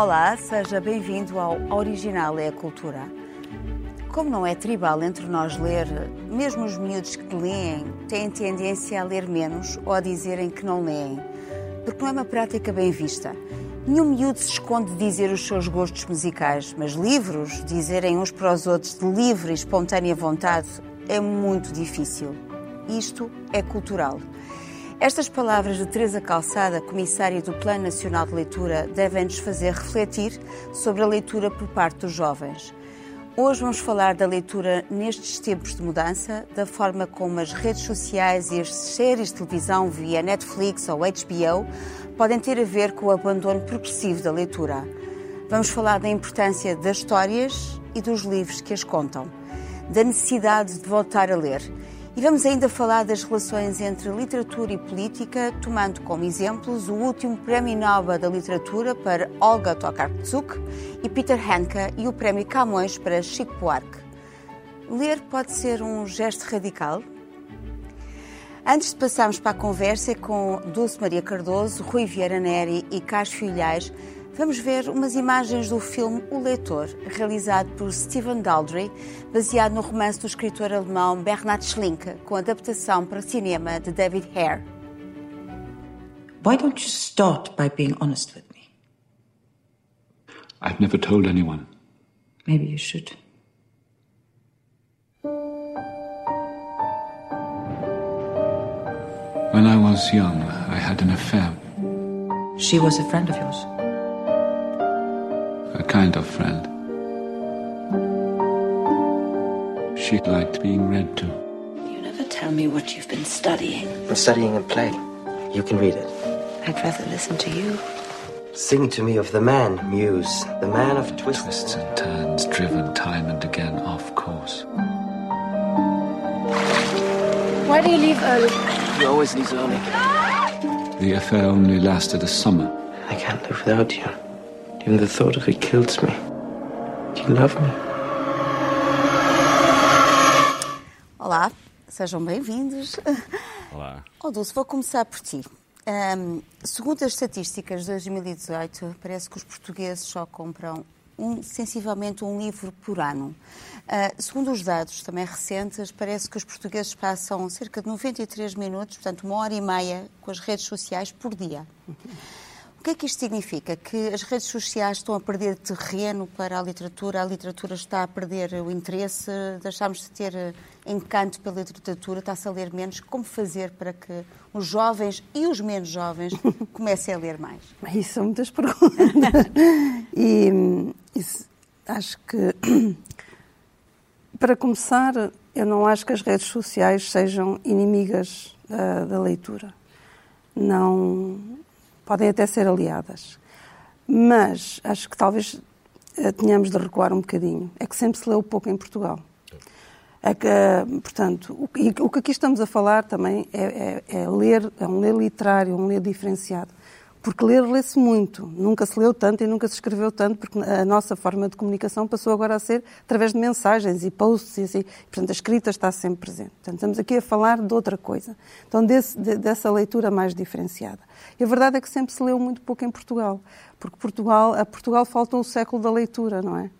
Olá, seja bem-vindo ao Original é a Cultura. Como não é tribal entre nós ler, mesmo os miúdos que leem têm tendência a ler menos ou a dizerem que não leem, porque não é uma prática bem vista. Nenhum miúdo se esconde de dizer os seus gostos musicais, mas livros, dizerem uns para os outros de livre e espontânea vontade, é muito difícil. Isto é cultural. Estas palavras de Teresa Calçada, comissária do Plano Nacional de Leitura, devem-nos fazer refletir sobre a leitura por parte dos jovens. Hoje vamos falar da leitura nestes tempos de mudança, da forma como as redes sociais e as séries de televisão via Netflix ou HBO podem ter a ver com o abandono progressivo da leitura. Vamos falar da importância das histórias e dos livros que as contam, da necessidade de voltar a ler e vamos ainda falar das relações entre literatura e política, tomando como exemplos o último Prémio Nobel da Literatura para Olga Tokarczuk e Peter Handke e o Prémio Camões para Chico Buarque. Ler pode ser um gesto radical? Antes de passarmos para a conversa com Dulce Maria Cardoso, Rui Vieira Neri e Carlos Filhais, vamos ver umas imagens do filme O Leitor, realizado por Stephen Daldry, baseado no romance do escritor alemão Bernhard Schlinke, com adaptação para cinema de David Hare. Why don't you start by being honest with me? I've never told anyone. Maybe you should. When I was young, I had an affair. She was a friend of yours a kind of friend. She liked being read to. You never tell me what you've been studying. I'm studying a play. You can read it. I'd rather listen to you. Sing to me of the man, Muse, the man of twists, twists and turns, driven time and again off course. Why do you leave early? You always leave early. The affair only lasted a summer. I can't live without you. Even the thought of it kills me. Do you love me? Olá, sejam bem-vindos. Olá. Oh, Dulce, vou começar por ti. Um, segundo as estatísticas de 2018, parece que os portugueses só compram um, sensivelmente um livro por ano. Uh, segundo os dados também recentes, parece que os portugueses passam cerca de 93 minutos, portanto uma hora e meia, com as redes sociais por dia. O que é que isto significa? Que as redes sociais estão a perder terreno para a literatura, a literatura está a perder o interesse, deixámos de ter eh, encanto pela literatura, está-se a ler menos. Como fazer para que os jovens e os menos jovens comecem a ler mais? Isso são muitas perguntas. e isso, acho que, para começar, eu não acho que as redes sociais sejam inimigas da, da leitura. Não podem até ser aliadas. Mas acho que talvez eh, tenhamos de recuar um bocadinho. É que sempre se leu pouco em Portugal. É que, portanto, o, o que aqui estamos a falar também é, é, é, ler, é um ler literário, um ler diferenciado. Porque ler lê-se muito, nunca se leu tanto e nunca se escreveu tanto, porque a nossa forma de comunicação passou agora a ser através de mensagens e posts e assim. Portanto, a escrita está sempre presente. Portanto, estamos aqui a falar de outra coisa. Então, desse, de, dessa leitura mais diferenciada. E a verdade é que sempre se leu muito pouco em Portugal, porque Portugal, a Portugal faltou o século da leitura, não é?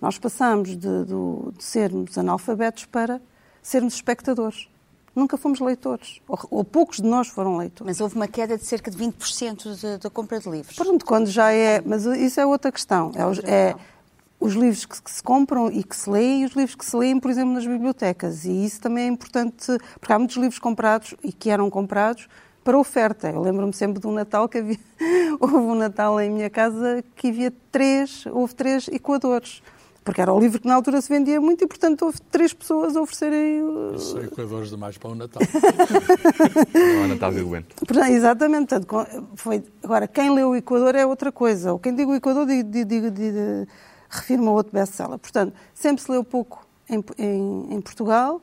Nós passamos de, de, de sermos analfabetos para sermos espectadores nunca fomos leitores, ou, ou, poucos de nós foram leitores. Mas houve uma queda de cerca de 20% da compra de livros. Pronto, quando já é. Mas isso é outra questão. É, os, é os livros que, que, se compram e que se leem e os livros que se leem, por exemplo, nas bibliotecas. E isso também é importante, porque há muitos livros comprados e que eram comprados para oferta. Eu lembro-me sempre de um Natal que havia. houve um Natal em minha casa que havia três, houve três equadores porque era o livro que na altura se vendia muito e, portanto, houve três pessoas a oferecerem. São equadores demais para o Natal. Não é Natal violento. Exatamente. Portanto, foi... Agora, quem leu o Equador é outra coisa. Ou quem diga o Equador, digo, digo, digo, refirma outro best-seller. Portanto, sempre se leu pouco em, em, em Portugal.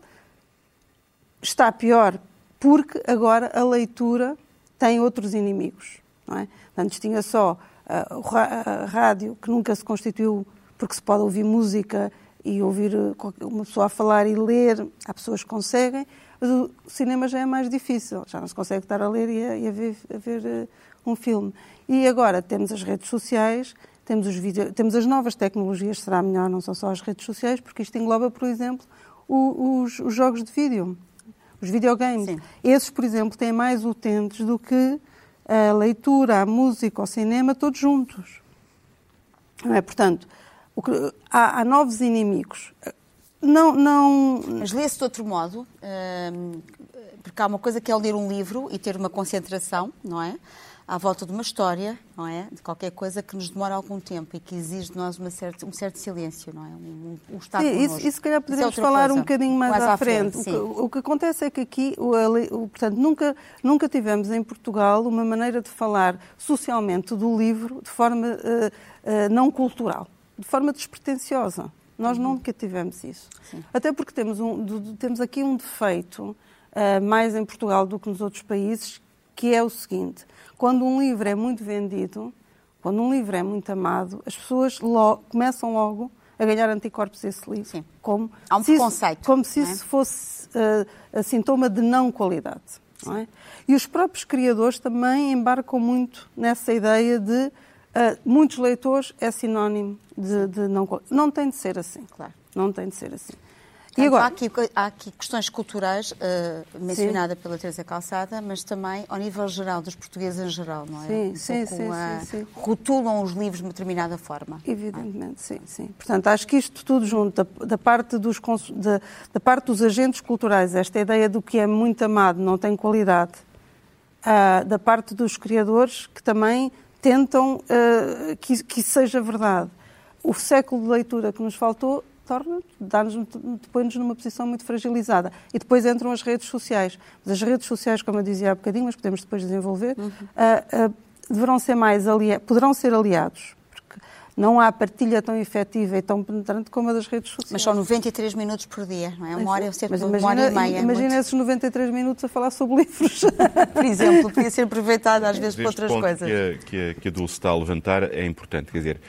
Está pior porque agora a leitura tem outros inimigos. Não é? Antes tinha só a, a rádio, que nunca se constituiu porque se pode ouvir música e ouvir eh, uma pessoa a falar e ler, há pessoas que conseguem, mas o cinema já é mais difícil, já não se consegue estar a ler e a, e a ver, a ver uh, um filme. E agora temos as redes sociais temos, os vídeo, temos as novas tecnologias, será melhor, não são só as redes sociais, porque isto engloba, por exemplo, o, os, os, jogos de vídeo, os videogames. Sim. Esses, por exemplo, têm mais utentes do que a leitura, a música, o cinema, todos juntos. Não é? Portanto, há, há, novos inimigos. Não, não... Mas lê-se de outro modo, hum, porque há uma coisa que é ler um livro e ter uma concentração, não é? à volta de uma história, não é? De qualquer coisa que nos demora algum tempo e que exige de nós certa, um certo silêncio, não é? Um, um estar sim, isso, isso se calhar é poderíamos é falar coisa. um bocadinho mais, mais à, à, frente. frente o, que, o, que, acontece é que aqui, o, o, portanto, nunca, nunca tivemos em Portugal uma maneira de falar socialmente do livro de forma uh, uh, não cultural, de forma despretensiosa. Nós uhum. nunca tivemos isso. Sim. Até porque temos, um, temos aqui um defeito, uh, mais em Portugal do que nos outros países, que é o seguinte quando um livro é muito vendido, quando um livro é muito amado, as pessoas começam logo a ganhar anticorpos a esse livro. Sim. Como Há um preconceito. Isso, como se isso é? fosse uh, sintoma de não qualidade. Não é? E os próprios criadores também embarcam muito nessa ideia de uh, muitos leitores é sinónimo de, de não. Não tem de ser assim. Claro. Não tem de ser assim. Portanto, agora... há, aqui, há, aqui, questões culturais, uh, mencionada sim. pela Teresa Calçada, mas também ao nível geral, dos portugueses em geral, não é? Sim, um sim, sim, a... sim, sim, Rotulam os livros de uma determinada forma. Evidentemente, sim, sim. Portanto, acho que isto tudo junto, da, da parte dos, da, da, parte dos agentes culturais, esta ideia do que é muito amado não tem qualidade, uh, da parte dos criadores, que também tentam uh, que, que isso seja verdade. O século de leitura que nos faltou torna, dá-nos, põe-nos numa posição muito fragilizada. E depois entram as redes sociais. Mas as redes sociais, como eu dizia há bocadinho, mas podemos depois desenvolver, uhum. uh, uh, deverão ser mais ali, poderão ser aliados. Não há partilha tão efetiva e tão penetrante como a das redes sociais. Mas são 93 minutos por dia, não é? Uma hora, cerca de uma hora e meia. Imagina muito... esses 93 minutos a falar sobre livros. por exemplo, podia ser aproveitado às vezes para outras ponto coisas. Que a, que, a, que a Dulce está a levantar é importante. Quer dizer,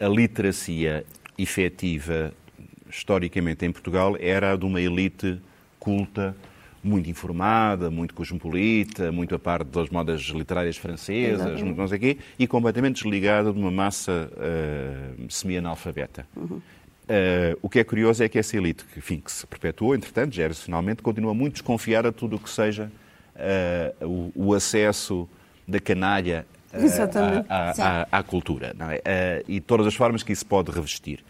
a, a literacia efetiva historicamente em Portugal era a de uma elite culta, muito informada, muito cosmopolita, muito a parte das modas literárias francesas, muito não sei quê, e completamente desligada de uma massa uh, semi-analfabeta. Uhum. Uh, o que é curioso é que essa elite, que, enfim, que se perpetuou, entretanto, geracionalmente, continua muito desconfiada de tudo o que seja uh, o, o, acesso da canalha à, à, à, cultura é? e todas as formas que isso pode revestir.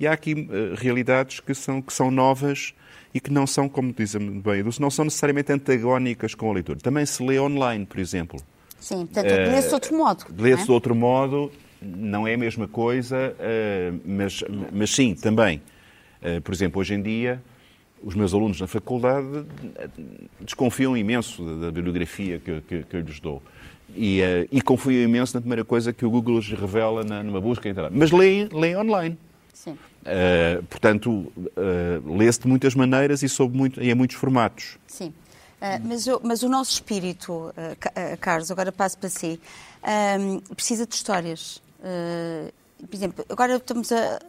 E há aqui uh, realidades que são, que são novas e que não são, como dizem bem, não são necessariamente antagónicas com a leitura. Também se lê online, por exemplo. Sim, portanto, uh, lê-se de outro modo. Lê-se é? de outro modo, não é a mesma coisa, uh, mas, mas sim, também. Uh, por exemplo, hoje em dia, os meus alunos na faculdade desconfiam imenso da, da bibliografia que, que, que eu lhes dou. E, uh, e confiam imenso na primeira coisa que o Google lhes revela na, numa busca. Mas leem, leem online. Sim. Uh, portanto, uh, lê-se de muitas maneiras e, sob muito, e em muitos formatos. Sim. Uh, mas, eu, mas, o nosso espírito, Carlos, agora passo para si, precisa de histórias. por exemplo, agora estamos a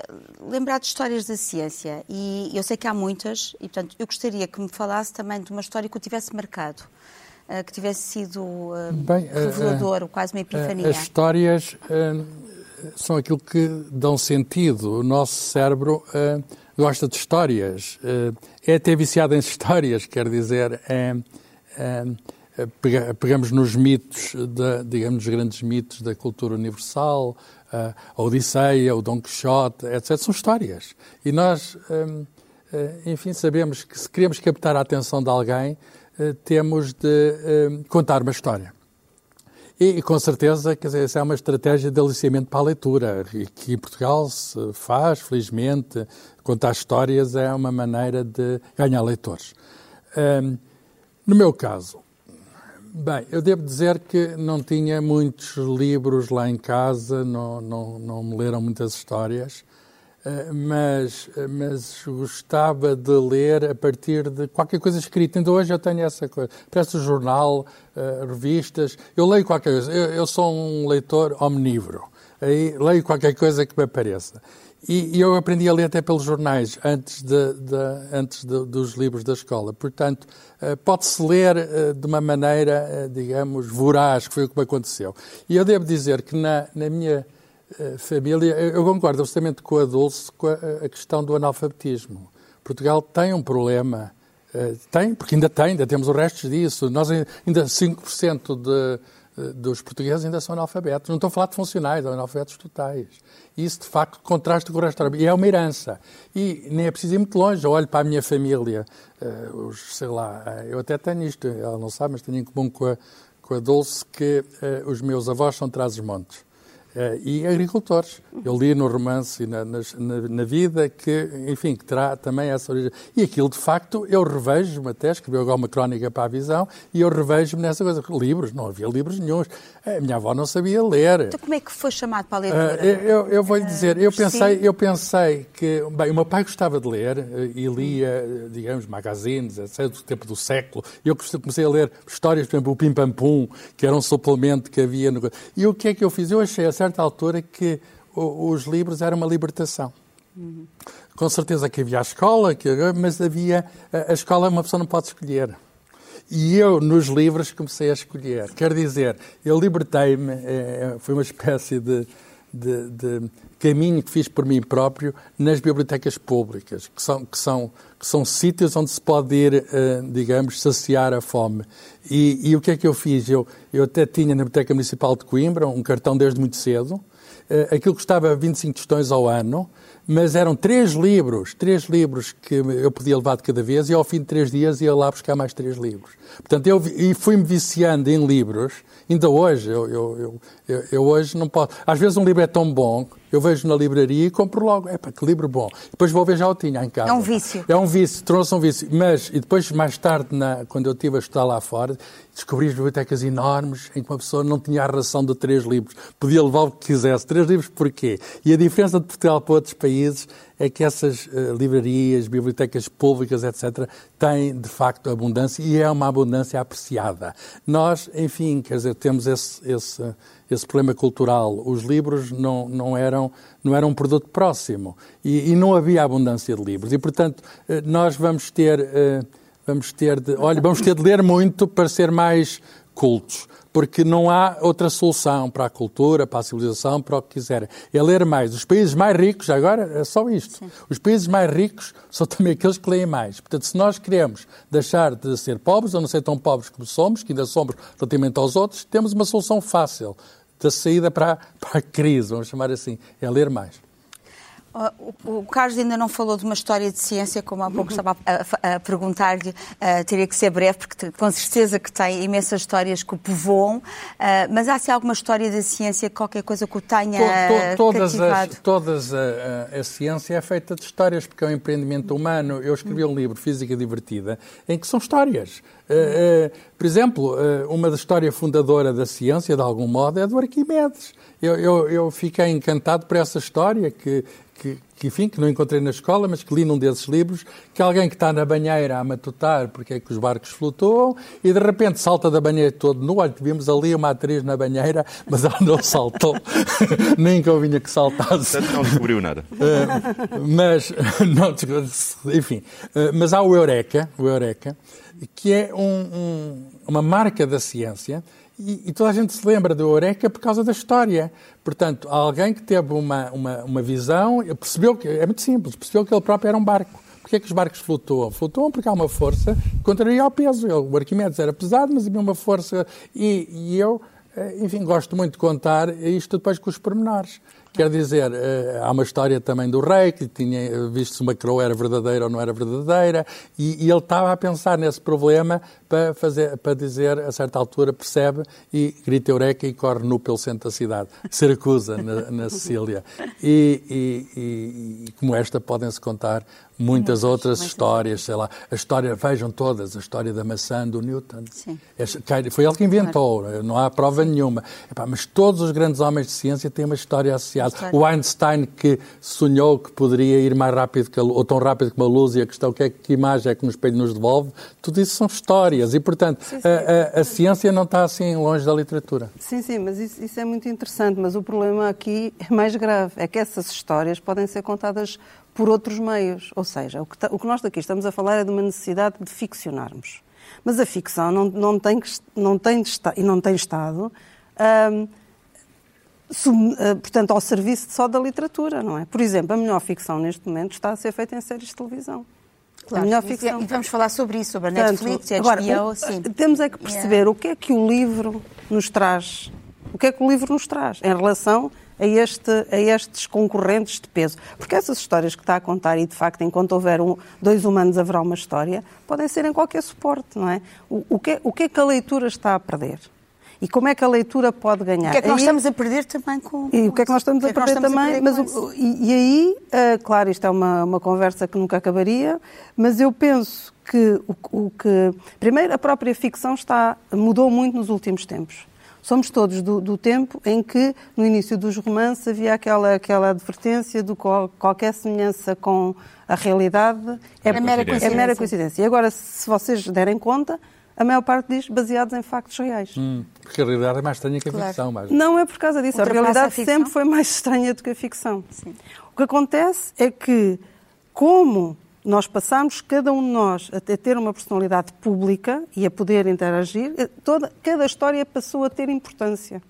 lembrar de histórias da ciência e eu sei que há muitas e, portanto, eu gostaria que me falasse também de uma história que o tivesse marcado. que tivesse sido Bem, revelador, quase uma epifania. As histórias são aquilo que dão sentido. O nosso cérebro uh, gosta de histórias, uh, é até viciado em histórias, quer dizer, é, é, pegamos nos mitos, da, digamos, os grandes mitos da cultura universal, a Odisseia, o Dom Quixote, etc. São histórias. E nós, enfim, sabemos que se queremos captar a atenção de alguém, temos de contar uma história. E, com certeza, quer dizer, essa é uma estratégia de aliciamento para a leitura, que em Portugal se faz, felizmente. Contar histórias é uma maneira de ganhar leitores. Um, no meu caso, bem, eu devo dizer que não tinha muitos livros lá em casa, não, não, não me leram muitas histórias. Eh, mas, eh, mas gostava de ler a partir de qualquer coisa escrita. Ainda hoje eu tenho essa coisa. Peço jornal, uh, revistas, eu leio qualquer coisa. Eu, eu, sou um leitor omnívoro. Aí leio qualquer coisa que me apareça. E, e eu aprendi a ler até pelos jornais, antes, de, de antes de, dos livros da escola. Portanto, pode-se ler de uma maneira, digamos, voraz, que foi o que me aconteceu. E eu devo dizer que na, na minha eh, família, eu concordo absolutamente com a Dulce com a, questão do analfabetismo. Portugal tem um problema, eh, tem, porque ainda tem, ainda temos o resto disso. Nós ai- ainda 5% de, eh, dos portugueses ainda são analfabetos. Não estou a falar de funcionais, são analfabetos totais. Isso, de facto, contrasta com o resto da E é uma herança. E nem é preciso ir muito longe. Eu olho para a minha família, eh, os, sei lá, eh, eu até tenho isto, ela não sabe, mas tenho em comum com a, com a Dulce que eh, os meus avós são Trás-os-Montes. Eh, e agricultores. Eu li no romance e na, na- na vida que, enfim, que terá também essa origem. E aquilo, de facto, eu revejo-me até, escrevi agora uma crónica para a visão, e eu revejo-me nessa coisa. Livros, não havia livros nenhums. A minha avó não sabia ler. Então, como é que foi chamado para a Ah, leitura? eu, eu vou lhe dizer, eu pensei, eu pensei que, bem, o meu pai gostava de ler eh, e lia, digamos, magazines, etc., do tempo do século. Eu comecei a ler histórias, por exemplo, o Pim Pam Pum, que era um suplemento que havia no. E o que é que eu fiz? Eu achei certa altura que os livros eram uma libertação. Com certeza que havia a escola, que, mas havia. A a escola uma pessoa não pode escolher. E eu, nos livros, comecei a escolher. Quer dizer, eu libertei-me, eh, foi uma espécie de, de- de caminho que fiz por mim próprio nas bibliotecas públicas, que são, que são, que são sítios onde se pode ir, eh, digamos, saciar a fome. E, e o que é que eu fiz? Eu, eu até tinha na Biblioteca Municipal de Coimbra um cartão desde muito cedo, eh, aquilo custava 25 tostões ao ano, mas eram três livros, três livros que eu podia levar de cada vez e ao fim de três dias ia lá buscar mais três livros. Portanto, eu e fui-me viciando em livros, ainda hoje, eu, eu, eu- eu hoje não posso. Às vezes um livro é tão bom, eu vejo na livraria e compro logo. Epá, que livro bom. Depois vou ver, já o tinha em casa. É um vício. É um vício, trouxe um vício. Mas, e depois, mais tarde, na- quando eu estive a estudar lá fora, descobri as bibliotecas enormes em que uma pessoa não tinha a ração de três livros. Podia levar o que quisesse. Três livros porquê? E a diferença de Portugal para outros países é que essas eh, livrarias, bibliotecas públicas, etc., têm, de facto, abundância e é uma abundância apreciada. Nós, enfim, quer dizer, temos esse, esse, esse problema cultural. Os livros não, não, eram, não eram um produto próximo e, e não havia abundância de livros. E, portanto, eh, nós vamos ter, eh, vamos ter de, olha, vamos ter de ler muito para ser mais cultos, porque não há outra solução para a cultura, para a civilização, para o que quiserem. É ler mais. Os países mais ricos, agora é só isto, os países mais ricos são também aqueles que leem mais. Portanto, se nós queremos deixar de ser pobres, ou não ser tão pobres como somos, que ainda somos relativamente aos outros, temos uma solução fácil da saída para, para a crise, vamos chamar assim, é ler mais. O, o Carlos ainda não falou de uma história de ciência, como há pouco estava a, a- a perguntar-lhe. ah, teria que ser breve, porque com certeza que tem imensas histórias que o povoam. Ah, mas há se alguma história da ciência, qualquer coisa que o tenha To- to- todas cativado? as, todas a, a- a ciência é feita de histórias, porque é um empreendimento humano. Eu escrevi um livro, Física Divertida, em que são histórias. Eh, eh, por exemplo, eh, uma história fundadora da ciência, de algum modo, é do Arquimedes. Eu, eu, eu fiquei encantado por essa história que, que, que, enfim, que não encontrei na escola, mas que li num desses livros, que alguém que está na banheira a matutar porque é que os barcos flutuam e de repente salta da banheira todo nu. Olha, vimos ali uma atriz na banheira, mas ela não saltou, nem convinha que saltasse. Portanto, não descobriu nada. Uh, mas, não, enfim, uh, mas há o Eureka, o Eureka que é um- um- uma marca da ciência e, e toda a gente se lembra do Eureka por causa da história. Portanto, alguém que teve uma, uma, uma visão, percebeu que, é muito simples, percebeu que ele próprio era um barco. Porquê é que os barcos flutuam? Flutuam porque há uma força contraria ao peso. O Arquimedes era pesado, mas havia uma força. E, e eu, eh, enfim, gosto muito de contar isto depois com os pormenores. Quer dizer, eh, há uma história também do rei que tinha visto se uma coroa era verdadeira ou não era verdadeira, e, e ele estava a pensar nesse problema para, fazer, para dizer, a certa altura, percebe e grita eureka e corre nu pelo centro da cidade, Siracusa, na, na Sicília. E, e- e- como esta podem-se contar muitas outras histórias, sei lá, a história, vejam todas, a história da maçã do Newton. Sim. Foi ele que inventou, não há prova nenhuma. Epá, mas todos os grandes homens de ciência têm uma história associada. História. O Einstein que sonhou que poderia ir mais rápido que a, ou tão rápido que uma luz e a questão que, é, que imagem é que no espelho nos devolve, tudo isso são histórias e, portanto, A, a- a ciência não está assim longe da literatura. Sim, sim, mas isso, isso é muito interessante. Mas o problema aqui é mais grave. É que essas histórias podem ser contadas por outros meios. Ou seja, o que, o que nós daqui estamos a falar é de uma necessidade de ficcionarmos. Mas a ficção não, não tem, não tem e não tem estado hum, eh, portanto, ao serviço só da literatura, não é? Por exemplo, a melhor ficção neste momento está a ser feita em séries de televisão. Claro, a melhor e- ficção. E vamos falar sobre isso, sobre a Portanto, Netflix, a agora, HBO, o- sim. Temos é que perceber o que é que o livro nos traz. O que é que o livro nos traz em relação a, este, a estes concorrentes de peso. Porque essas histórias que está a contar, e de facto, enquanto houver um- dois humanos haverá uma história, podem ser em qualquer suporte, não é? O, o que, é- o que é que a leitura está a perder? E como é que a leitura pode ganhar? O que é que nós Aí- estamos a perder também com. e o que é que nós estamos a é perder estamos a também? perder mas o- e, e aí, ah, claro, isto é uma, uma conversa que nunca acabaria, mas eu penso que o, o que. Primeiro, a própria ficção está, mudou muito nos últimos tempos. Somos todos do, do tempo em que, no início dos romances, havia aquela, aquela advertência de qual, qualquer semelhança com a realidade é, É mera é coincidência. mera coincidência. E agora, se vocês derem conta, a maior parte diz baseados em factos reais. Hum, porque a realidade é mais estranha que a Claro. ficção. Mais... Não é por causa disso. A realidade a sempre foi mais estranha do que a ficção. O que acontece é que, como nós passamos, cada um de nós, a te- a ter uma personalidade pública e a poder interagir, eh, toda, cada história passou a ter importância.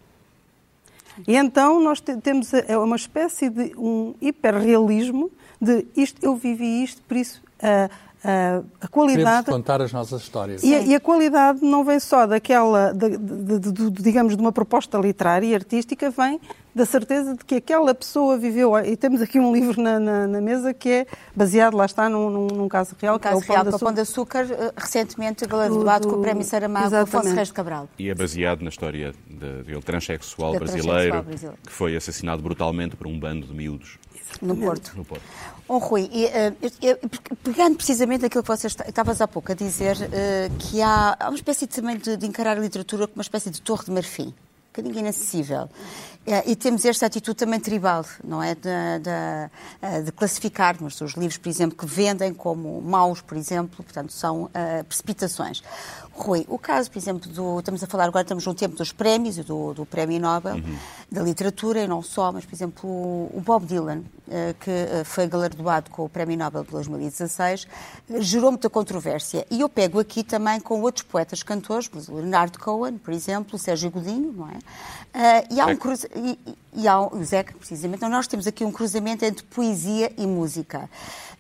E então nós te- temos a- é uma espécie de um hiperrealismo de isto, eu vivi isto, por isso a, a, a Queremos qualidade contar as nossas histórias. e a, e a qualidade não vem só daquela, de, de- de- de- digamos, de uma proposta literária e artística, vem da certeza de que aquela pessoa viveu. E temos aqui um livro na, na- na mesa que é baseado, lá está, num, num- num caso real, No que é caso o real, de que o Pão de Açúcar. Eh, recentemente galardoado Do- com o Prémio Saramago Exatamente. Afonso Reis de Cabral. E é baseado na história de- dele transexual brasileiro, transexual brasileiro. que foi assassinado brutalmente por um bando de miúdos No Porto. no Porto. Oh, Rui, e, eh, pegando precisamente aquilo que vocês esta- estavas há pouco a dizer, eh, que há, há uma espécie também de, de encarar a literatura como uma espécie de torre de marfim, um bocadinho inacessível. Eh, E temos esta atitude também tribal, não é? De, de, de classificarmos os livros, por exemplo, que vendem como maus, por exemplo, portanto, são eh, precipitações. Rui, o caso, por exemplo, do. Estamos a falar agora, estamos no tempo dos prémios, do, do Prémio Nobel, da literatura e não só, mas, por exemplo, o, Bob Dylan, eh, que eh, foi galardoado com o Prémio Nobel de 2016, eh, gerou muita controvérsia. E eu pego aqui também com outros poetas cantores, o Leonardo Cohen, por exemplo, o Sérgio Godinho, não é? Eh, e há um e, e- há um... o Zeca, precisamente. Então, nós temos aqui um cruzamento entre poesia e música.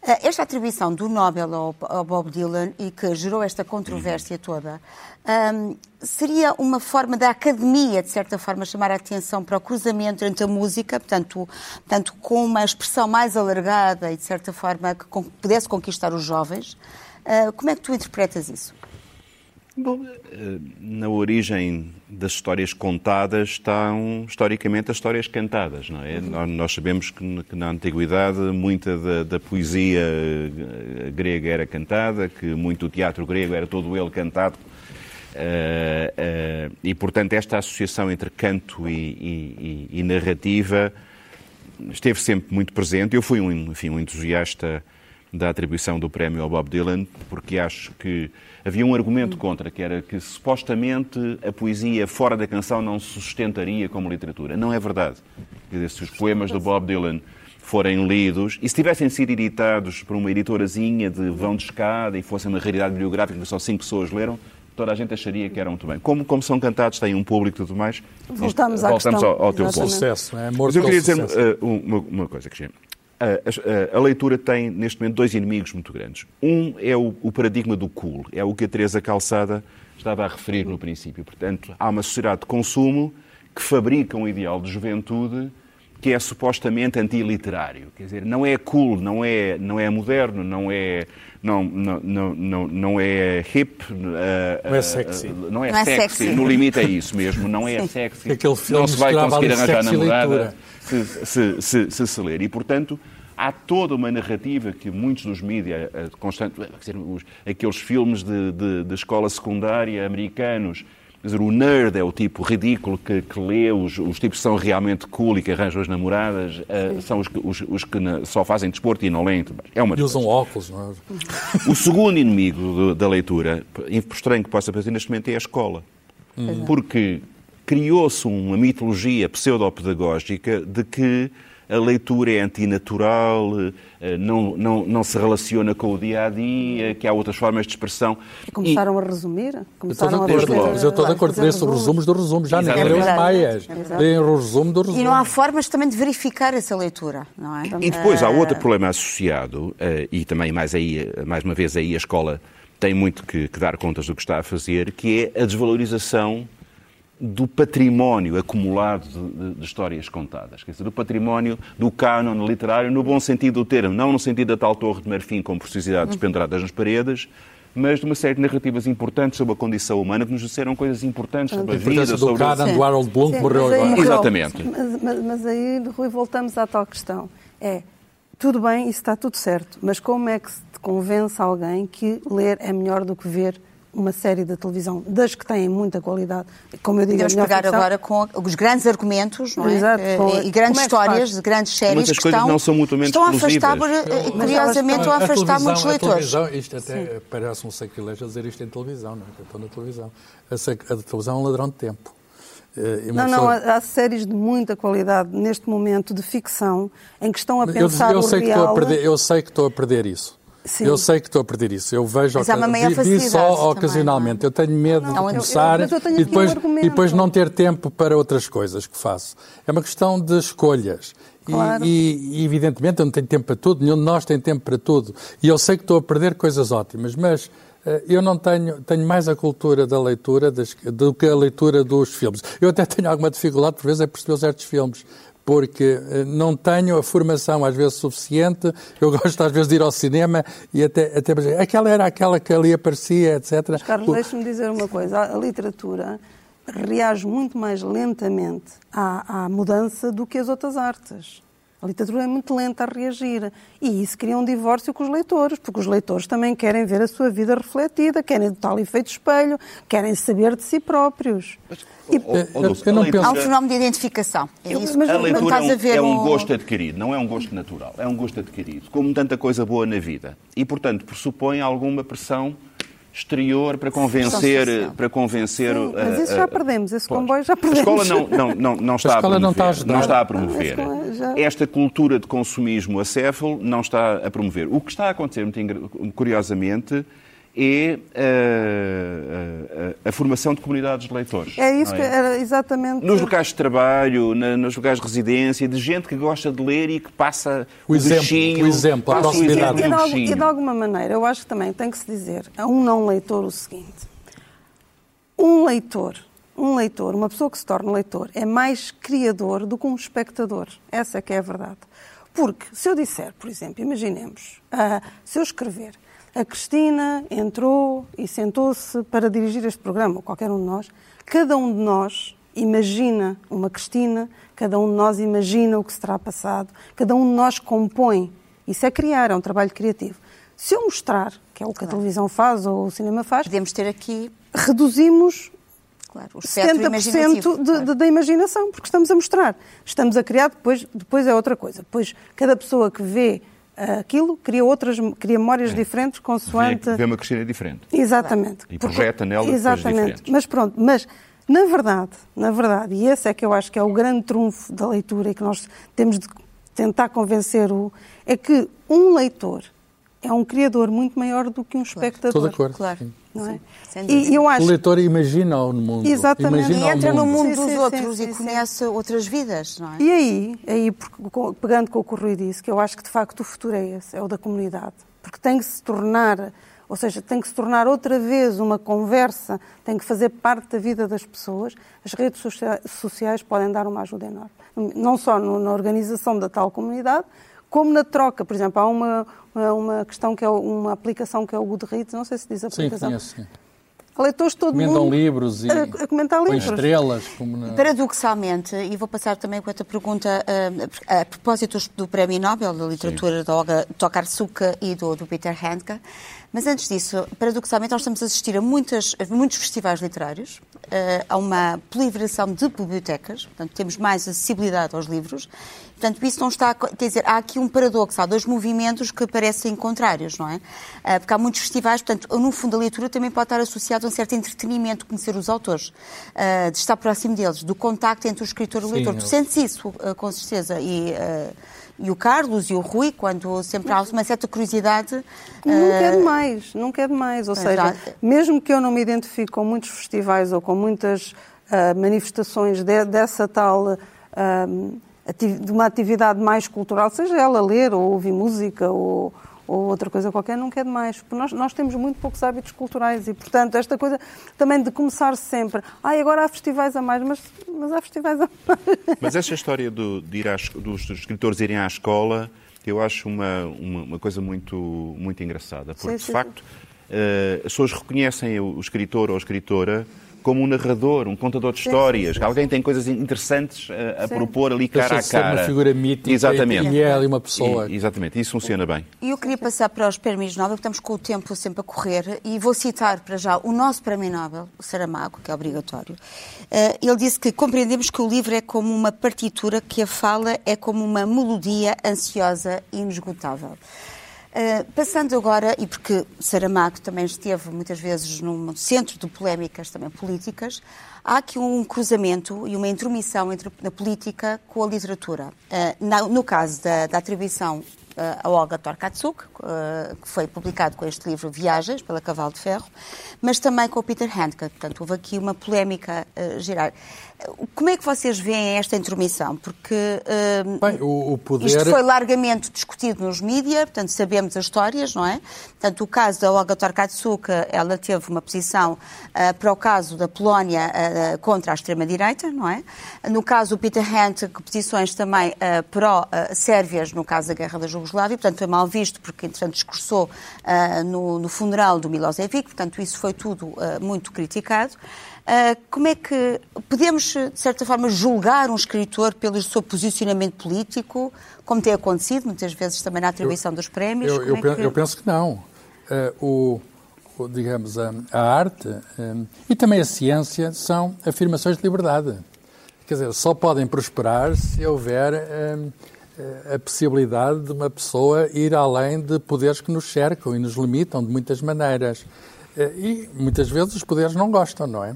Esta atribuição do Nobel ao, ao Bob Dylan e que gerou esta controvérsia toda, ahm, seria uma forma da academia, de certa forma, chamar a atenção para o cruzamento entre a música, portanto, portanto com uma expressão mais alargada e, de certa forma, que pudesse conquistar os jovens. Ah, como é que tu interpretas isso? Bom, eh, na origem das histórias contadas estão, historicamente, as histórias cantadas, não é? Nós- Nós sabemos que, na Antiguidade muita da, da poesia eh, grega era cantada, que muito do teatro grego era todo ele cantado. Eh, eh, e, portanto, esta associação entre canto e, e- e- e narrativa esteve sempre muito presente. Eu fui um, enfim, um entusiasta da atribuição do prémio ao Bob Dylan, porque acho que havia um argumento contra, que era que supostamente a poesia fora da canção não se sustentaria como literatura. Não é verdade. Quer dizer, se os poemas do Bob Dylan forem lidos, e se tivessem sido editados por uma editorazinha de vão de escada e fossem uma realidade bibliográfica que só cinco pessoas leram, toda a gente acharia que eram muito bem. Como, como são cantados, têm um público e tudo mais. Voltamos isto- à voltamos questão. ao, ao teu Exatamente. ponto. Sucesso, é? Amor Mas eu queria dizer uh, uma, uma coisa, Cristiano. Uh, a, a leitura tem, neste momento, dois inimigos muito grandes. Um é o, o paradigma do cool, é o que a Teresa Calçada estava a referir no princípio. Portanto, há uma sociedade de consumo que fabrica um ideal de juventude que é supostamente antiliterário. Quer dizer, não é cool, não é, não é moderno, não é, não, não, não, não, não é hip. uh, Não é sexy. uh, não é, Não é sexy. sexy. No limite é isso mesmo. Não é sexy. Aquele filme não se vai conseguir arranjar namorada se, se, se, se, se se ler. E, portanto, há toda uma narrativa que muitos dos mídias, eh, constante, quer dizer, os- aqueles filmes de, de, de escola secundária americanos, quer dizer, o nerd é o tipo ridículo que, que lê, os, os tipos que são realmente cool e que arranjam as namoradas, eh, são os que, os, os que na- só fazem desporto e não leem. É uma E usam óculos, não é? o segundo inimigo do- da leitura, por estranho que possa parecer neste momento, é a escola. Porque criou-se uma mitologia pseudopedagógica de que a leitura é antinatural, eh, não, não, não se relaciona com o dia a dia, que há outras formas de expressão. E começaram a resumir? Eu estou de Começaram acordo, eu estou de acordo, lê-se os resumos dos resumos, já ninguém lê os Exatamente. maias. Leem o resumo do resumo. E não há formas também de verificar essa leitura, não é? E depois há outro problema associado, eh, e também mais, aí, eh, mais uma vez aí a escola tem muito que, que dar contas do que está a fazer, que é a desvalorização do património acumulado de, de- de histórias contadas. Quer dizer, do património do cânon literário, no bom sentido do termo, não no sentido da tal torre de marfim com preciosidades penduradas nas paredes, mas de uma série de narrativas importantes sobre a condição humana que nos disseram coisas importantes sobre a A vida, do sobre... Canon, do Harold Bloom, que morreu mas aí- agora. Exatamente. Mas, mas- mas aí, Rui, voltamos à tal questão. É, tudo bem, isso está tudo certo, mas como é que se te convence alguém que ler é melhor do que ver uma série de televisão, das que têm muita qualidade, como eu digo, Podemos pegar ficção, agora com os grandes argumentos, não é? Exato, Eh, com- e grandes é histórias faz? de grandes séries Muitas que estão, não são mutuamente estão a afastar, eh, curiosamente, estão a afastar muitos a leitores. televisão, isto até parece um sacrilégio dizer isto em televisão, não é? Que eu estou na televisão. A, televisão é um ladrão de tempo. Eh, e Não, não, há, há séries de muita qualidade neste momento de ficção em que estão a eu, pensar eu o sei que estou a real. perder, eu sei que estou a perder isso. Sim. Eu sei que estou a perder isso. Eu vejo Mas há uma maior vi- só também, ocasionalmente. Eu tenho medo Não, de eu- começar eu- eu tenho e, um depois, argumento. e depois não ter tempo para outras coisas que faço. É uma questão de escolhas. E- Claro. E, e, evidentemente eu não tenho tempo para tudo, nenhum de nós tem tempo para tudo. E eu sei que estou a perder coisas ótimas, mas eh, eu não tenho, tenho mais a cultura da leitura das- do que a leitura dos filmes. Eu até tenho alguma dificuldade, por vezes, a perceber certos filmes. Porque eh, não tenho a formação às vezes suficiente, eu gosto às vezes de ir ao cinema e até, até aquela era aquela que ali aparecia, etc. Mas, Carlos, O- deixe-me dizer uma coisa. A a literatura reage muito mais lentamente à, à mudança do que as outras artes. A literatura é muito lenta a reagir. E isso cria um divórcio com os leitores, porque os leitores também querem ver a sua vida refletida, querem tal efeito espelho, querem saber de si próprios. E- Oh, oh, eu não penso- Há um fenómeno de identificação. É isso. mas- A leitura é estás a um, ver é um um- gosto adquirido, não é um gosto natural, é um gosto adquirido, como tanta coisa boa na vida. E, portanto, pressupõe alguma pressão exterior para convencer, para convencer Sim, a- mas isso a- já a- perdemos, esse Pois. comboio já A perdemos. escola não, não, não, não está a escola promover, não está a ajudar. não está a promover. A já- Esta cultura de consumismo acéfalo não está a promover. O que está a acontecer, muito curiosamente, é uh, a, a- a formação de comunidades de leitores. É isso não que era exatamente. nos locais de trabalho, na- nos locais de residência, de gente que gosta de ler e que passa O exemplo, bichinho, o exemplo, a o exemplo E e de, o e de alguma maneira, eu acho que também tem que se dizer a um não leitor o seguinte: um leitor, um leitor, uma pessoa que se torna leitor, é mais criador do que um espectador. Essa é que é a verdade. Porque se eu disser, por exemplo, imaginemos, ah, se eu escrever, a Cristina entrou e sentou-se para dirigir este programa, ou qualquer um de nós, cada um de nós imagina uma Cristina, cada um de nós imagina o que se terá passado, cada um de nós compõe. Isso é criar, é um trabalho criativo. Se eu mostrar, que é o que a televisão faz ou o cinema faz, Podemos ter aqui, reduzimos claro, o espectro 70% imaginativo. de- claro. de- da imaginação, porque estamos a mostrar. Estamos a criar, depois, depois é outra coisa. Depois, cada pessoa que vê aquilo cria outras, cria memórias diferentes consoante... Vê, uma Cristina diferente. Exatamente. E projeta nela Exatamente. Mas pronto, mas na verdade, na verdade, e esse é que eu acho que é o grande trunfo da leitura e que nós temos de tentar convencer o é que um leitor é um criador muito maior do que um espectador. Estou de acordo. Claro. Não é? Sim. E eu acho O leitor imagina-o no mundo. Exatamente. Imagina E o entra no mundo Sim, dos sim, outros sim, e sim, conhece outras vidas, não é? E aí, aí pegando com o que o Rui disse, que eu acho que de facto o futuro é esse, é o da comunidade. Porque tem que se tornar, ou seja, tem que se tornar outra vez uma conversa, tem que fazer parte da vida das pessoas. As redes socia- sociais podem dar uma ajuda enorme. Não só no- na organização da tal comunidade, como na troca. Por exemplo, há uma, uma- uma questão que é uma aplicação que é o Goodreads, não sei se diz a Sim, aplicação. conheço. sim. Há leitores todo Comentam mundo livros e a, a comentar livros. estrelas. Como na... Paradoxalmente, e vou passar também com outra pergunta ah, a propósito do Prémio Nobel da Literatura da Olga Tokarczuk e do, do Peter Handke, mas antes disso, paradoxalmente, nós estamos a assistir a, muitas, a muitos festivais literários, ah, a uma proliferação de bibliotecas, portanto, temos mais acessibilidade aos livros. Portanto, isso não está. a Quer dizer, há aqui um paradoxo, há dois movimentos que parecem contrários, não é? Ah, Porque há muitos festivais, portanto, no fundo, a leitura também pode estar associada um certo entretenimento conhecer os autores, uh, de estar próximo deles, do contacto entre o escritor e o leitor. eu- Tu sentes isso, com certeza. E, e o Carlos e o Rui, quando sempre há uma certa curiosidade. Nunca é uh, demais, nunca é demais. Ou seja, já- mesmo que eu não me identifique com muitos festivais ou com muitas ah, manifestações de- dessa tal ati- de uma atividade mais cultural, seja ela ler ou ouvir música ou, ou outra coisa qualquer, nunca é demais. Porque nós, nós temos muito poucos hábitos culturais e, portanto, esta coisa também de começar sempre. Ai, agora há festivais a mais, mas, mas há festivais a mais. Mas essa história do- de ir às- dos, escritores irem à escola, eu acho uma, uma, uma coisa muito, muito engraçada. Porque, Sim, de sim, facto, eh, as pessoas reconhecem o escritor ou a escritora como um narrador, um contador de histórias. que Alguém tem coisas interessantes a, a Sim. propor ali Deixa cara a de ser cara. uma figura mítica Exatamente. e é ali uma pessoa. E- exatamente, isso funciona bem. E eu queria passar para os prémios Nobel, porque estamos com o tempo sempre a correr, e vou citar para já o nosso prémio Nobel, o Saramago, que é obrigatório. Eh, ele disse que compreendemos que o livro é como uma partitura, que a fala é como uma melodia ansiosa e inesgotável. Uh, passando agora, e porque Saramago também esteve muitas vezes no centro de polémicas também políticas, há aqui um cruzamento e uma intromissão entre a política com a literatura. Uh, na- no caso da, da atribuição uh, a Olga Torkatsuk, que foi publicado com este livro Viagens, pela Cavalo de Ferro, mas também com o Peter Handke. Portanto, houve aqui uma polémica. Uh, Como é que vocês veem esta intromissão? Porque uh, Bem, o, o poder. isto foi largamente discutido nos mídias, portanto, sabemos as histórias, não é? Portanto, o caso da Olga Torkatsuk, ela teve uma posição ah, para o caso da Polónia ah, contra a extrema-direita, não é? No caso do Peter Handke, posições também pró-sérvias no caso da Guerra da Jugoslávia, portanto, foi mal visto porque, entretanto, discursou no, no funeral do Milosevic, portanto, isso foi tudo muito criticado. Ah, como é que podemos, de certa forma, julgar um escritor pelo seu posicionamento político, como tem acontecido muitas vezes também na atribuição dos prémios? Eu, eu é que- eu penso que não. Eh, o, digamos, a, a arte eh, e também a ciência são afirmações de liberdade. Quer dizer, só podem prosperar se houver eh, a possibilidade de uma pessoa ir além de poderes que nos cercam e nos limitam de muitas maneiras. E muitas vezes os poderes não gostam, não é?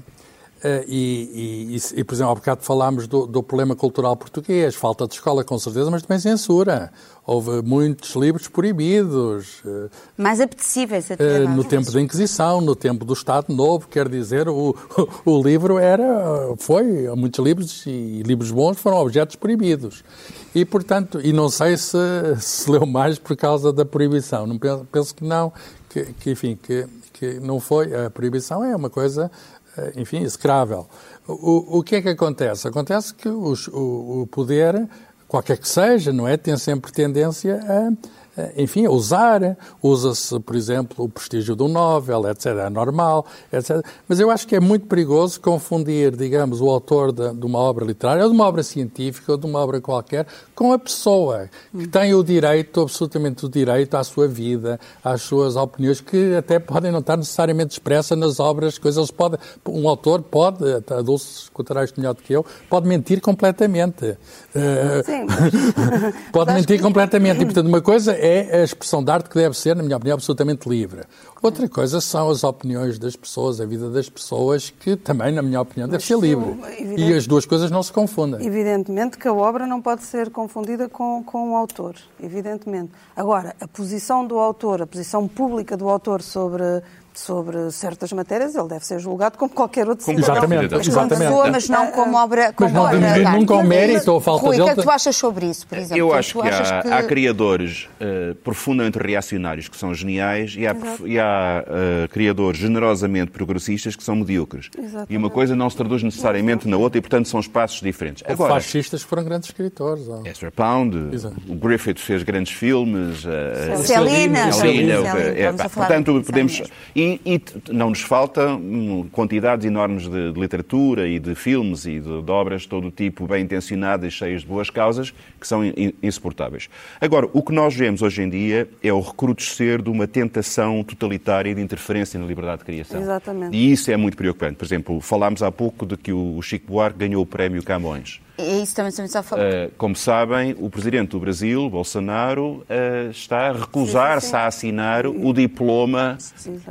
Eh, E, e- e- por exemplo, há bocado falámos do, do problema cultural português, falta de escola com certeza, mas também censura. Houve muitos livros proibidos, eh, Mais apetecíveis até. eh, é? no tempo da Inquisição, no tempo do Estado Novo, quer dizer, o, o livro era, foi, muitos livros e livros bons foram objetos proibidos. E, portanto, e não sei se se leu mais por causa da proibição, não penso, penso que não, que, que, enfim, que, que não foi, a proibição é uma coisa, enfim, execrável. O, o que é que acontece? Acontece que os- o, o poder qualquer que seja, não é? Tem sempre tendência a, enfim, a usar. Usa-se, por exemplo, o prestígio do Nobel, etc. É normal, etc. Mas eu acho que é muito perigoso confundir, digamos, o autor de, de uma obra literária, ou de uma obra científica, ou de uma obra qualquer, com a pessoa que tem o direito, absolutamente o direito à sua vida, às suas opiniões, que até podem não estar necessariamente expressas nas obras, coisas pode, um autor pode, a Dulce escutará isto melhor do que eu, pode mentir completamente. Eh, Sim, mas- Pode mas mentir que- completamente. E, portanto, uma coisa é a expressão de arte que deve ser, na minha opinião, absolutamente livre. Outra coisa são as opiniões das pessoas, a vida das pessoas, que também, na minha opinião, deve ser isso, livre. evidente- E as duas coisas não se confundem. Evidentemente que a obra não pode ser confundida com, com o autor, evidentemente. Agora, a posição do autor, a posição pública do autor sobre, sobre certas matérias, ele deve ser julgado como qualquer outro Como cidadão. Exatamente, Como Como exatamente. pessoa, mas não como obra. Como não obra nunca o Mas, mérito ou a falta Rui, o que é dele. que tu achas sobre isso, por exemplo? Eu Tu acho que há, que- há criadores eh, profundamente reacionários que são geniais e há, e há, eh, criadores generosamente progressistas que são medíocres. Exatamente. E uma coisa não se traduz necessariamente na outra e, portanto, são espaços diferentes. Agora, Fascistas que foram grandes escritores. ó. Ezra Pound, Exato. o Griffith fez grandes filmes. eh, Celina, Celina, Celina, eh, vamos pá, a falar portanto, de podemos. E, e não nos falta hum, quantidades enormes de, de literatura e de filmes e de, de obras de todo tipo, bem intencionadas, cheias de boas causas, que são in- insuportáveis. Agora, o que nós vemos hoje em dia é o recrudescer de uma tentação totalitária de interferência na liberdade de criação. Exatamente. E isso é muito preocupante. Por exemplo, falámos há pouco de que o Chico Buarque ganhou o prémio Camões. É isso também, também só fala. Uh, como sabem, o presidente do Brasil, Bolsonaro, uh, está a recusar-se a assinar o diploma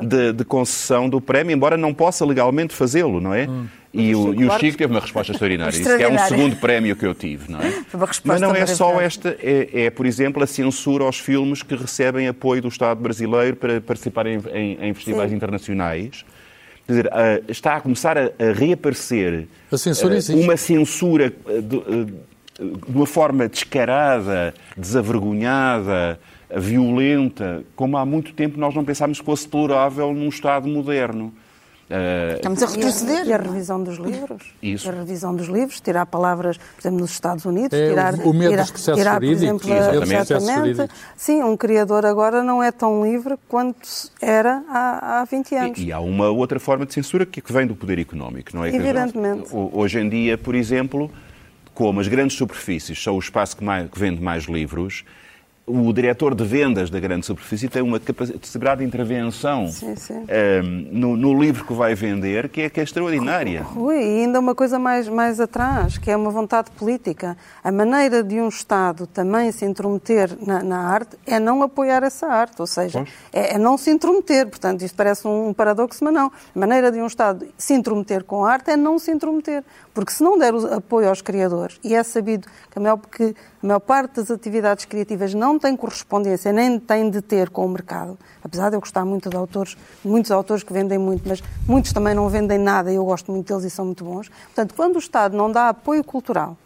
de, de, concessão do prémio, embora não possa legalmente fazê-lo, não é? Hum. E o, e o Chico teve uma resposta extraordinária. Isso é um segundo prémio que eu tive, não é? Mas não é só esta, é, é, por exemplo, a censura aos filmes que recebem apoio do Estado brasileiro para participarem em, em festivais Sim. internacionais. Quer dizer, uh, está a começar a, reaparecer a censura uh, uma censura uh, de, uma forma descarada, desavergonhada, violenta, como há muito tempo nós não pensávamos que fosse tolerável num Estado moderno. Uh, Estamos a retroceder. E a revisão dos livros. Isso. A revisão dos livros, tirar palavras, por exemplo, nos Estados Unidos, é, tirar, o medo tirar, dos processos tirar, jurídicos. Por exemplo, exatamente. Sim, um criador agora não é tão livre quanto era há, há 20 anos. E, e, há uma outra forma de censura que vem do poder económico, não é? Evidentemente. Hoje em dia, por exemplo, como as grandes superfícies são o espaço que, mais, que vende mais livros, o diretor de vendas da grande superfície tem uma capacidade de intervenção sim, sim. Um, ehm, no, no, livro que vai vender que é, que é extraordinária. Rui, e ainda uma coisa mais, mais atrás, que é uma vontade política. A maneira de um Estado também se intrometer na, na arte é não apoiar essa arte, ou seja, é, é, não se intrometer. Portanto, isto parece um paradoxo, mas não. A maneira de um Estado se intrometer com a arte é não se intrometer. Porque se não der apoio aos criadores, e é sabido que a maior, que a maior parte das atividades criativas não tem correspondência, nem tem de ter com o mercado, apesar de eu gostar muito de autores, muitos autores que vendem muito, mas muitos também não vendem nada e eu gosto muito deles e são muito bons. Portanto, quando o Estado não dá apoio cultural,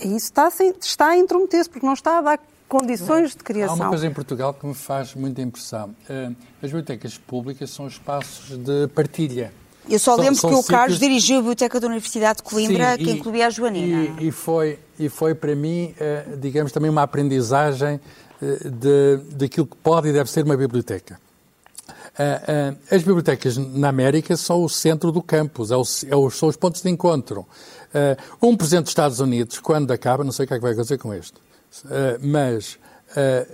isso está, está a intrometer-se, porque não está a dar condições de criação. Há uma coisa em Portugal que me faz muita impressão. Eh, as bibliotecas públicas são espaços de partilha. Eu só lembro são que o Carlos dirigiu a Biblioteca da Universidade de Coimbra, Sim, que e, incluía a Joanina. E, e, foi, e foi para mim, eh, digamos, também uma aprendizagem eh, de, daquilo que pode e deve ser uma biblioteca. Eh, as bibliotecas na América são o centro do campus, é é são os pontos de encontro. Um presidente dos Estados Unidos, quando acaba, não sei o que é que vai acontecer com este, mas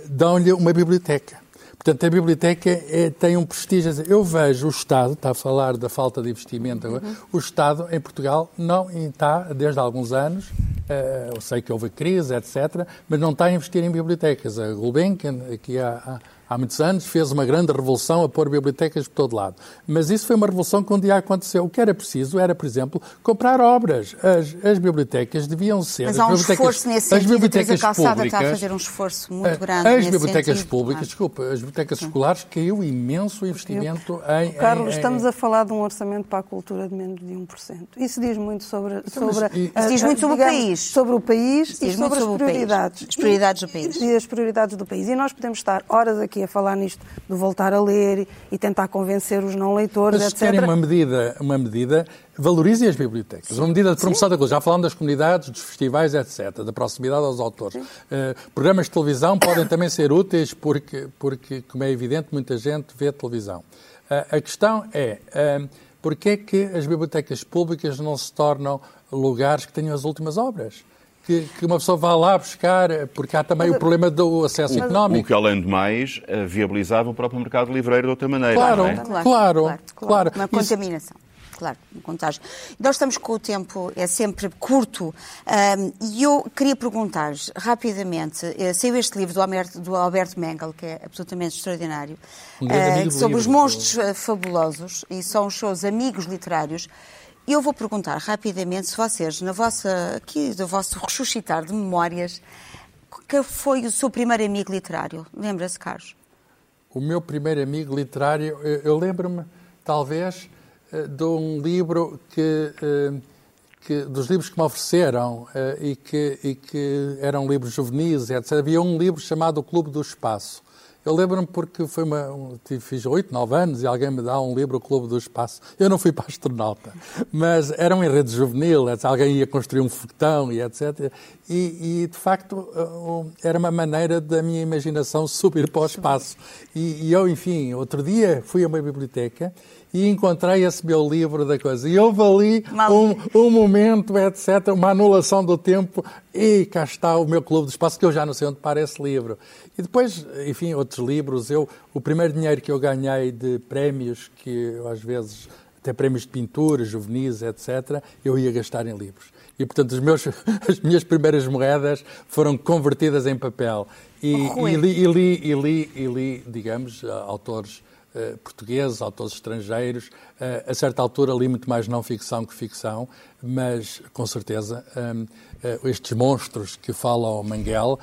dão-lhe uma biblioteca. Portanto, a biblioteca é, tem um prestígio. Eu vejo o Estado, está a falar da falta de investimento agora, uhum. o Estado em Portugal não está, desde há alguns anos, uh, eu sei que houve crise, etc., mas não está a investir em bibliotecas. A Gulbenkian, aqui há, há muitos anos, fez uma grande revolução a pôr bibliotecas por todo lado. Mas isso foi uma revolução que um dia aconteceu. O que era preciso era, por exemplo, comprar obras. As, as bibliotecas deviam ser... Mas há um esforço nesse sentido. As bibliotecas a públicas, está a fazer um esforço muito grande As bibliotecas sentido. públicas, ah. desculpa, as bibliotecas escolares caiu imenso o investimento em... Carlos, em, estamos a falar de um orçamento para a cultura de menos de 1%. Isso diz muito sobre... Então, sobre e, a, diz muito sobre digamos, o país. Sobre o país e sobre, as prioridades. As prioridades do país. E, e as prioridades do país. E nós podemos estar horas aqui a falar nisto, de voltar a ler e tentar convencer os não leitores, Mas etc. querem uma medida, uma medida, valorizem as bibliotecas, uma medida de promoção Sim. da cultura. Já falamos das comunidades, dos festivais, etc., da proximidade aos autores. Uh, programas de televisão podem também ser úteis porque, porque, como é evidente, muita gente vê televisão. Uh, a questão é, uh, porquê é que as bibliotecas públicas não se tornam lugares que tenham as últimas obras? Que, que, uma pessoa vá lá buscar, porque há também mas, o problema do acesso o, económico. O que, além de mais, eh, viabilizava o próprio mercado livreiro de outra maneira. Claro, é? claro, claro, claro, claro, Uma contaminação. Claro, um contágio. Nós estamos com o tempo, é sempre curto, um, e eu queria perguntar rapidamente, uh, saiu este livro do Alberto, do Alberto Mengel, que é absolutamente extraordinário, um uh, sobre livro, os monstros uh, fabulosos, e são os seus amigos literários. Eu vou perguntar rapidamente se vocês, na vossa, aqui, do vosso ressuscitar de memórias, que foi o seu primeiro amigo literário? Lembra-se, Carlos? O meu primeiro amigo literário, eu, eu lembro-me, talvez, eh, de um livro que, eh, que, dos livros que me ofereceram eh, e que, e que eram livros juvenis, etc. Havia um livro chamado O Clube do Espaço. Eu lembro-me porque foi uma, fiz oito, nove anos e alguém me dá um livro, O Clube do Espaço. Eu não fui para astronauta, mas era um enredo juvenil, alguém ia construir um foguetão e etc. E, e, de facto era uma maneira da minha imaginação subir para o espaço. E, e eu, enfim, outro dia fui a uma biblioteca e encontrei esse meu livro da coisa. E houve ali um, um, momento, etc., uma anulação do tempo, e cá está o meu clube de espaço, que eu já não sei onde para esse livro. E depois, enfim, outros livros. Eu, o primeiro dinheiro que eu ganhei de prémios, que eu, às vezes, até prémios de pintura, juvenis, etc., eu ia gastar em livros. E, portanto, os meus, as minhas primeiras moedas foram convertidas em papel. E, Oh, e li, e, li, e, li, e li, digamos, autores eh, portugueses, autores estrangeiros. Eh, a certa altura li muito mais não ficção que ficção, mas, com certeza, hum, eh, estes monstros que falam Manguel,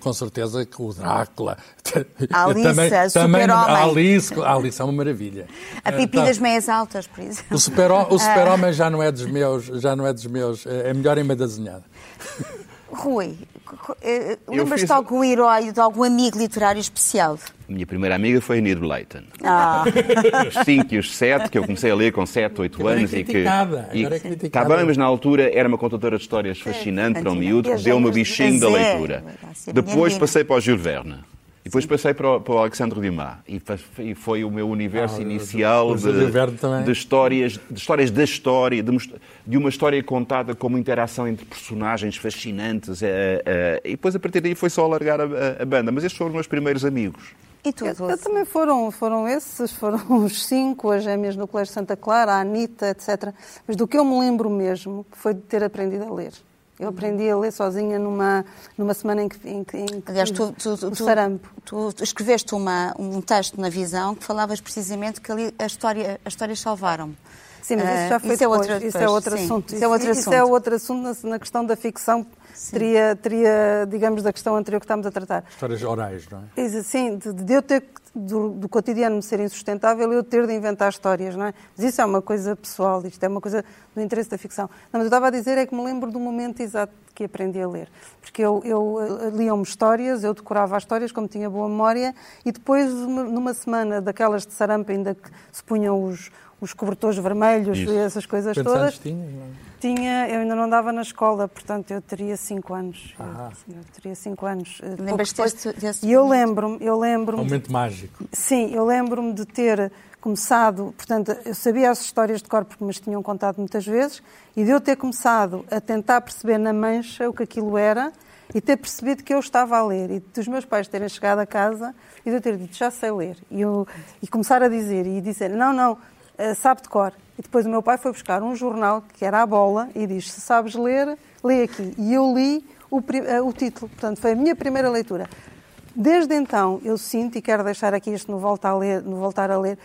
com certeza que o Drácula... Alice, também, a também, a Alice, a Alice é uma maravilha. A pipi tá. das meias altas, por exemplo. O super-ho- o super-homem já não é dos meus, já não é dos meus, é é melhor em banda desenhada. Rui, lembras-te fiz- de algum herói, de algum amigo literário especial? Minha primeira amiga foi a Enid Blyton. Ah, Os 5 e os 7, que eu comecei a ler com 7, 8 Agora é anos. e que, e, é criticada. Tá bem, mas na altura era uma contadora de histórias fascinante para um miúdo, que Eu deu-me o bichinho da é, leitura. Depois passei para o Jules Verne. E depois passei para o, para o Alexandre Dumas. E, e foi o meu universo Ah, inicial de, de histórias, de histórias da história, de, de uma história contada como interação entre personagens fascinantes. eh, eh, e depois, a partir daí, foi só largar a, a- a banda. Mas estes foram os meus primeiros amigos. e tu, Eu, eu também foram, foram esses, foram os cinco, as gêmeas no Colégio Santa Clara, a Anitta, etc. Mas do que eu me lembro mesmo foi de ter aprendido a ler. Eu aprendi a ler sozinha numa, numa semana em que, em que, em que Aliás, tu, tu, tu, tu- tu escreveste uma, um texto na Visão que falavas precisamente que ali a história, as histórias salvaram. Sim, mas isso já foi isso é outro, isso é outro sim. assunto. Isso é outro Isso assunto. é outro assunto na, na questão da ficção. Teria, teria, digamos, da questão anterior que estamos a tratar. Histórias orais, não é? Isso, Assim, de, de eu ter, que- do, do cotidiano me ser insustentável, eu ter de inventar histórias, não é? Mas isso é uma coisa pessoal, isto é uma coisa do interesse da ficção. Não, mas eu estava a dizer é que me lembro do momento exato que aprendi a ler. Porque eu, eu eh, liam-me histórias, eu decorava as histórias, como tinha boa memória, e depois, uma- numa semana daquelas de sarampo, ainda que se punham os, os cobertores vermelhos Isso. e essas coisas Quantos todas. anos tinhas? não é? Tinha, eu ainda não andava na escola, portanto eu teria cinco anos. Ah. Eu, eu teria cinco anos. eh, Lembras-te desse- E eu lembro-me, eu lembro-me, momento mágico. sim, eu lembro-me de ter começado, portanto, eu sabia as histórias de cor porque me as tinham contado muitas vezes, e de eu ter começado a tentar perceber na mancha o que aquilo era e ter percebido que eu estava a ler, e dos meus pais terem chegado a casa e de eu ter dito, já sei ler, e, eu, e começar a dizer, e dizer, não, não, sabe de cor. E depois o meu pai foi buscar um jornal que era a bola e diz: Se sabes ler, lê aqui. E eu li o, eh, o título. Portanto, foi a minha primeira leitura. Desde então, eu sinto, e quero deixar aqui isto no voltar a ler, no voltar a ler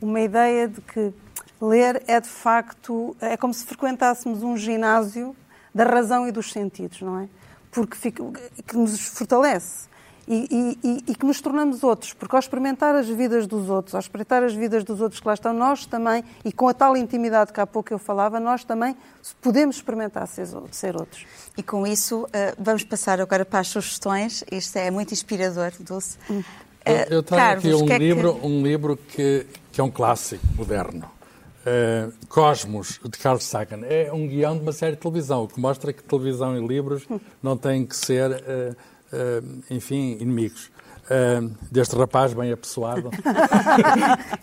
uma ideia de que ler é de facto, é como se frequentássemos um ginásio da razão e dos sentidos, não é? Porque fica, que nos fortalece e, e- e- e que nos tornamos outros, porque ao experimentar as vidas dos outros, ao espreitar as vidas dos outros que lá estão, nós também, e com a tal intimidade que há pouco eu falava, nós também podemos experimentar ser, ser outros. E com isso, eh, vamos passar agora para as sugestões. Isto é muito inspirador, Dulce. Eu, Eh, eu trago Carlos, aqui um que é que- livro, um livro que, que é um clássico moderno. Eh, Cosmos, de Carl Sagan. É um guião de uma série de televisão, o que mostra que televisão e livros não têm que ser, eh, enfim, inimigos. Eh, deste rapaz bem apessoado,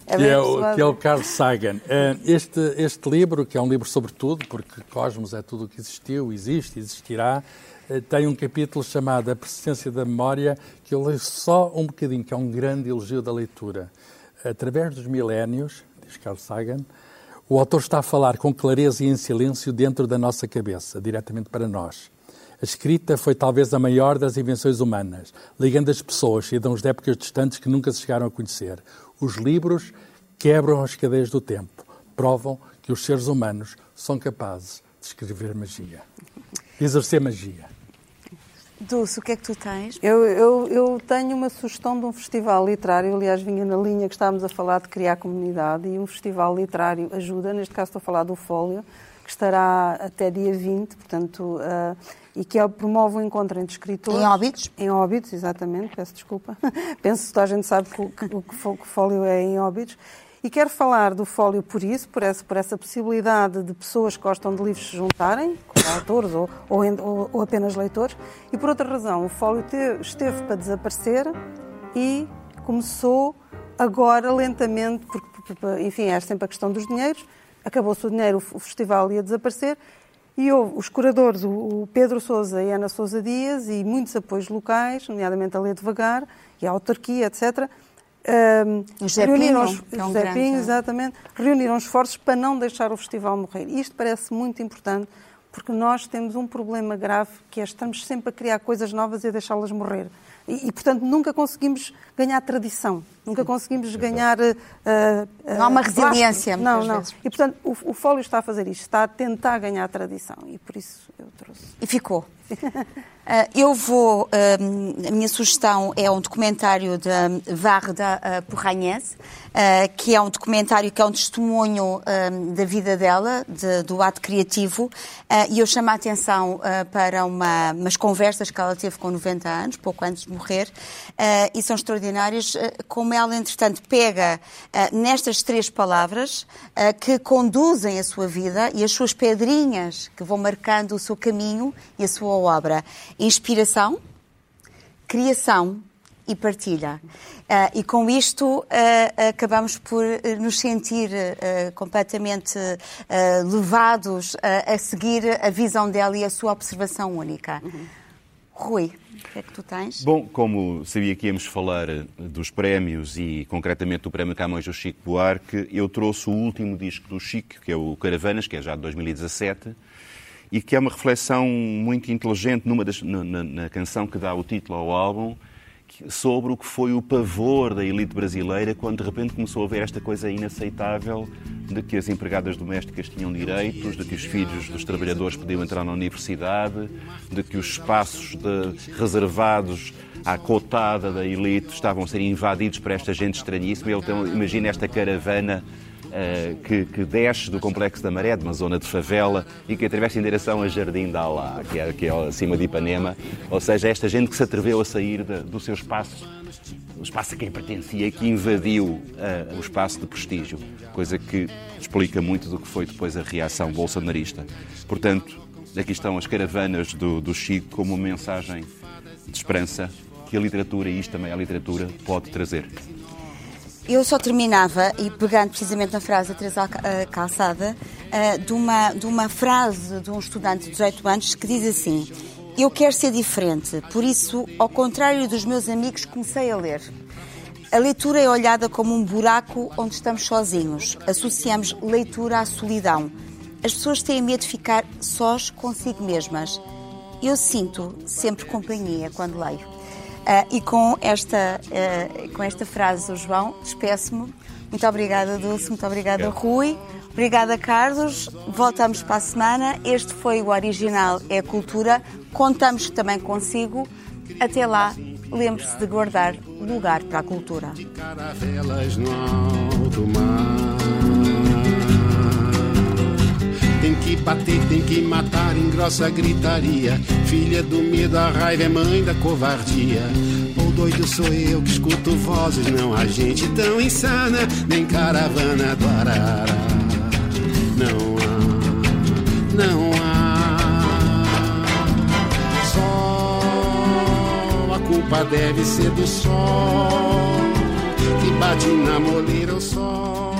É que, bem é o, que é o Carl Sagan. Eh, Este, este livro, que é um livro sobre tudo, porque Cosmos é tudo o que existiu, existe, existirá, eh, tem um capítulo chamado A Persistência da Memória, que eu leio só um bocadinho, que é um grande elogio da leitura. Através dos milénios, diz Carl Sagan, o autor está a falar com clareza e em silêncio dentro da nossa cabeça, diretamente para nós. A escrita foi talvez a maior das invenções humanas, ligando as pessoas, cidadãos de épocas distantes que nunca se chegaram a conhecer. Os livros quebram as cadeias do tempo, provam que os seres humanos são capazes de escrever magia, de exercer magia. Dulce, o que é que tu tens? Eu, eu, eu tenho uma sugestão de um festival literário, aliás, vinha na linha que estávamos a falar de criar comunidade, e um festival literário ajuda, neste caso estou a falar do Fólio, que estará até dia 20, portanto, ah, e que é- promove um encontro entre escritores. Em Óbidos? Em Óbidos, exatamente, peço desculpa. Penso que toda a gente sabe que o que, o que que Fólio é em Óbidos. E quero falar do Fólio por isso, por essa, por essa possibilidade de pessoas que gostam de livros se juntarem, como autores ou, ou, ou- apenas leitores, e por outra razão, o Fólio te- esteve para desaparecer e começou agora lentamente, porque, enfim, é sempre a questão dos dinheiros, acabou-se o dinheiro, o festival ia desaparecer, e houve os curadores, o Pedro Sousa e a Ana Sousa Dias, e muitos apoios locais, nomeadamente a Ler Devagar e a autarquia, etc., um, O José reuniram Pinho, os- é um José grande- Pinho, exatamente, reuniram esforços para não deixar o festival morrer. Isto parece muito importante, Porque nós temos um problema grave que é estamos sempre a criar coisas novas e a deixá-las morrer. E, e, portanto, nunca conseguimos ganhar tradição, nunca conseguimos ganhar. Uh, uh, não há uma resiliência, Não, não. Vezes. E, portanto, o, o Fólio está a fazer isto, está a tentar ganhar tradição e por isso eu trouxe. E ficou. Uh, eu vou. Uh, a minha sugestão é um documentário de Varda uh, Porranhese, que é um documentário que é um testemunho da vida dela, de, do ato criativo, e eu chamo a atenção para uma, umas conversas que ela teve com 90 anos, pouco antes de morrer, e são extraordinárias, como ela, entretanto, pega nestas três palavras que conduzem a sua vida e as suas pedrinhas que vão marcando o seu caminho e a sua obra inspiração, criação e partilha. Uh, e com isto uh, acabamos por nos sentir uh, completamente levados a seguir a visão dela e a sua observação única. Uhum. Rui, o que é que tu tens? Bom, como sabia que íamos falar dos prémios e concretamente do Prémio Camões do Chico Buarque, eu trouxe o último disco do Chico, que é o Caravanas, que é já de 2017, e que é uma reflexão muito inteligente numa das, na, na, canção que dá o título ao álbum sobre o que foi o pavor da elite brasileira quando de repente começou a ver esta coisa inaceitável de que as empregadas domésticas tinham direitos, de que os filhos dos trabalhadores podiam entrar na universidade, de que os espaços de, reservados à cotada da elite estavam a ser invadidos por esta gente estranhíssima. Então, imagina esta caravana uh, que, que, desce do Complexo da Maré, de uma zona de favela, e que atravessa em direção a Jardim da Alá, que é, que é acima de Ipanema. Ou seja, esta gente que se atreveu a sair de, do seu espaço, o espaço a quem pertencia, que invadiu uh, o espaço de prestígio, coisa que explica muito do que foi depois a reação bolsonarista. Portanto, aqui estão as caravanas do, do Chico como uma mensagem de esperança que a literatura, e isto também é a literatura, pode trazer. Eu só terminava, e pegando precisamente na frase da Teresa Calçada, eh, de uma, de uma frase de um estudante de 18 anos que diz assim: Eu quero ser diferente, por isso, ao contrário dos meus amigos, comecei a ler. A leitura é olhada como um buraco onde estamos sozinhos. Associamos leitura à solidão. As pessoas têm medo de ficar sós consigo mesmas. Eu sinto sempre companhia quando leio. Uh, e com esta, uh, com esta frase do João, despeço-me. Muito obrigada, Dulce. Muito obrigada, Rui. Obrigada, Carlos. Voltamos para a semana. Este foi o Original é a Cultura. Contamos também consigo. Até lá, lembre-se de guardar lugar para a cultura. Tem que bater, tem que matar, engrossa a gritaria. Filha do medo, a raiva é mãe da covardia. O doido sou eu que escuto vozes, não há gente tão insana, nem caravana do Arara. Não há, não há. Só a culpa deve ser do sol que bate na moleira o sol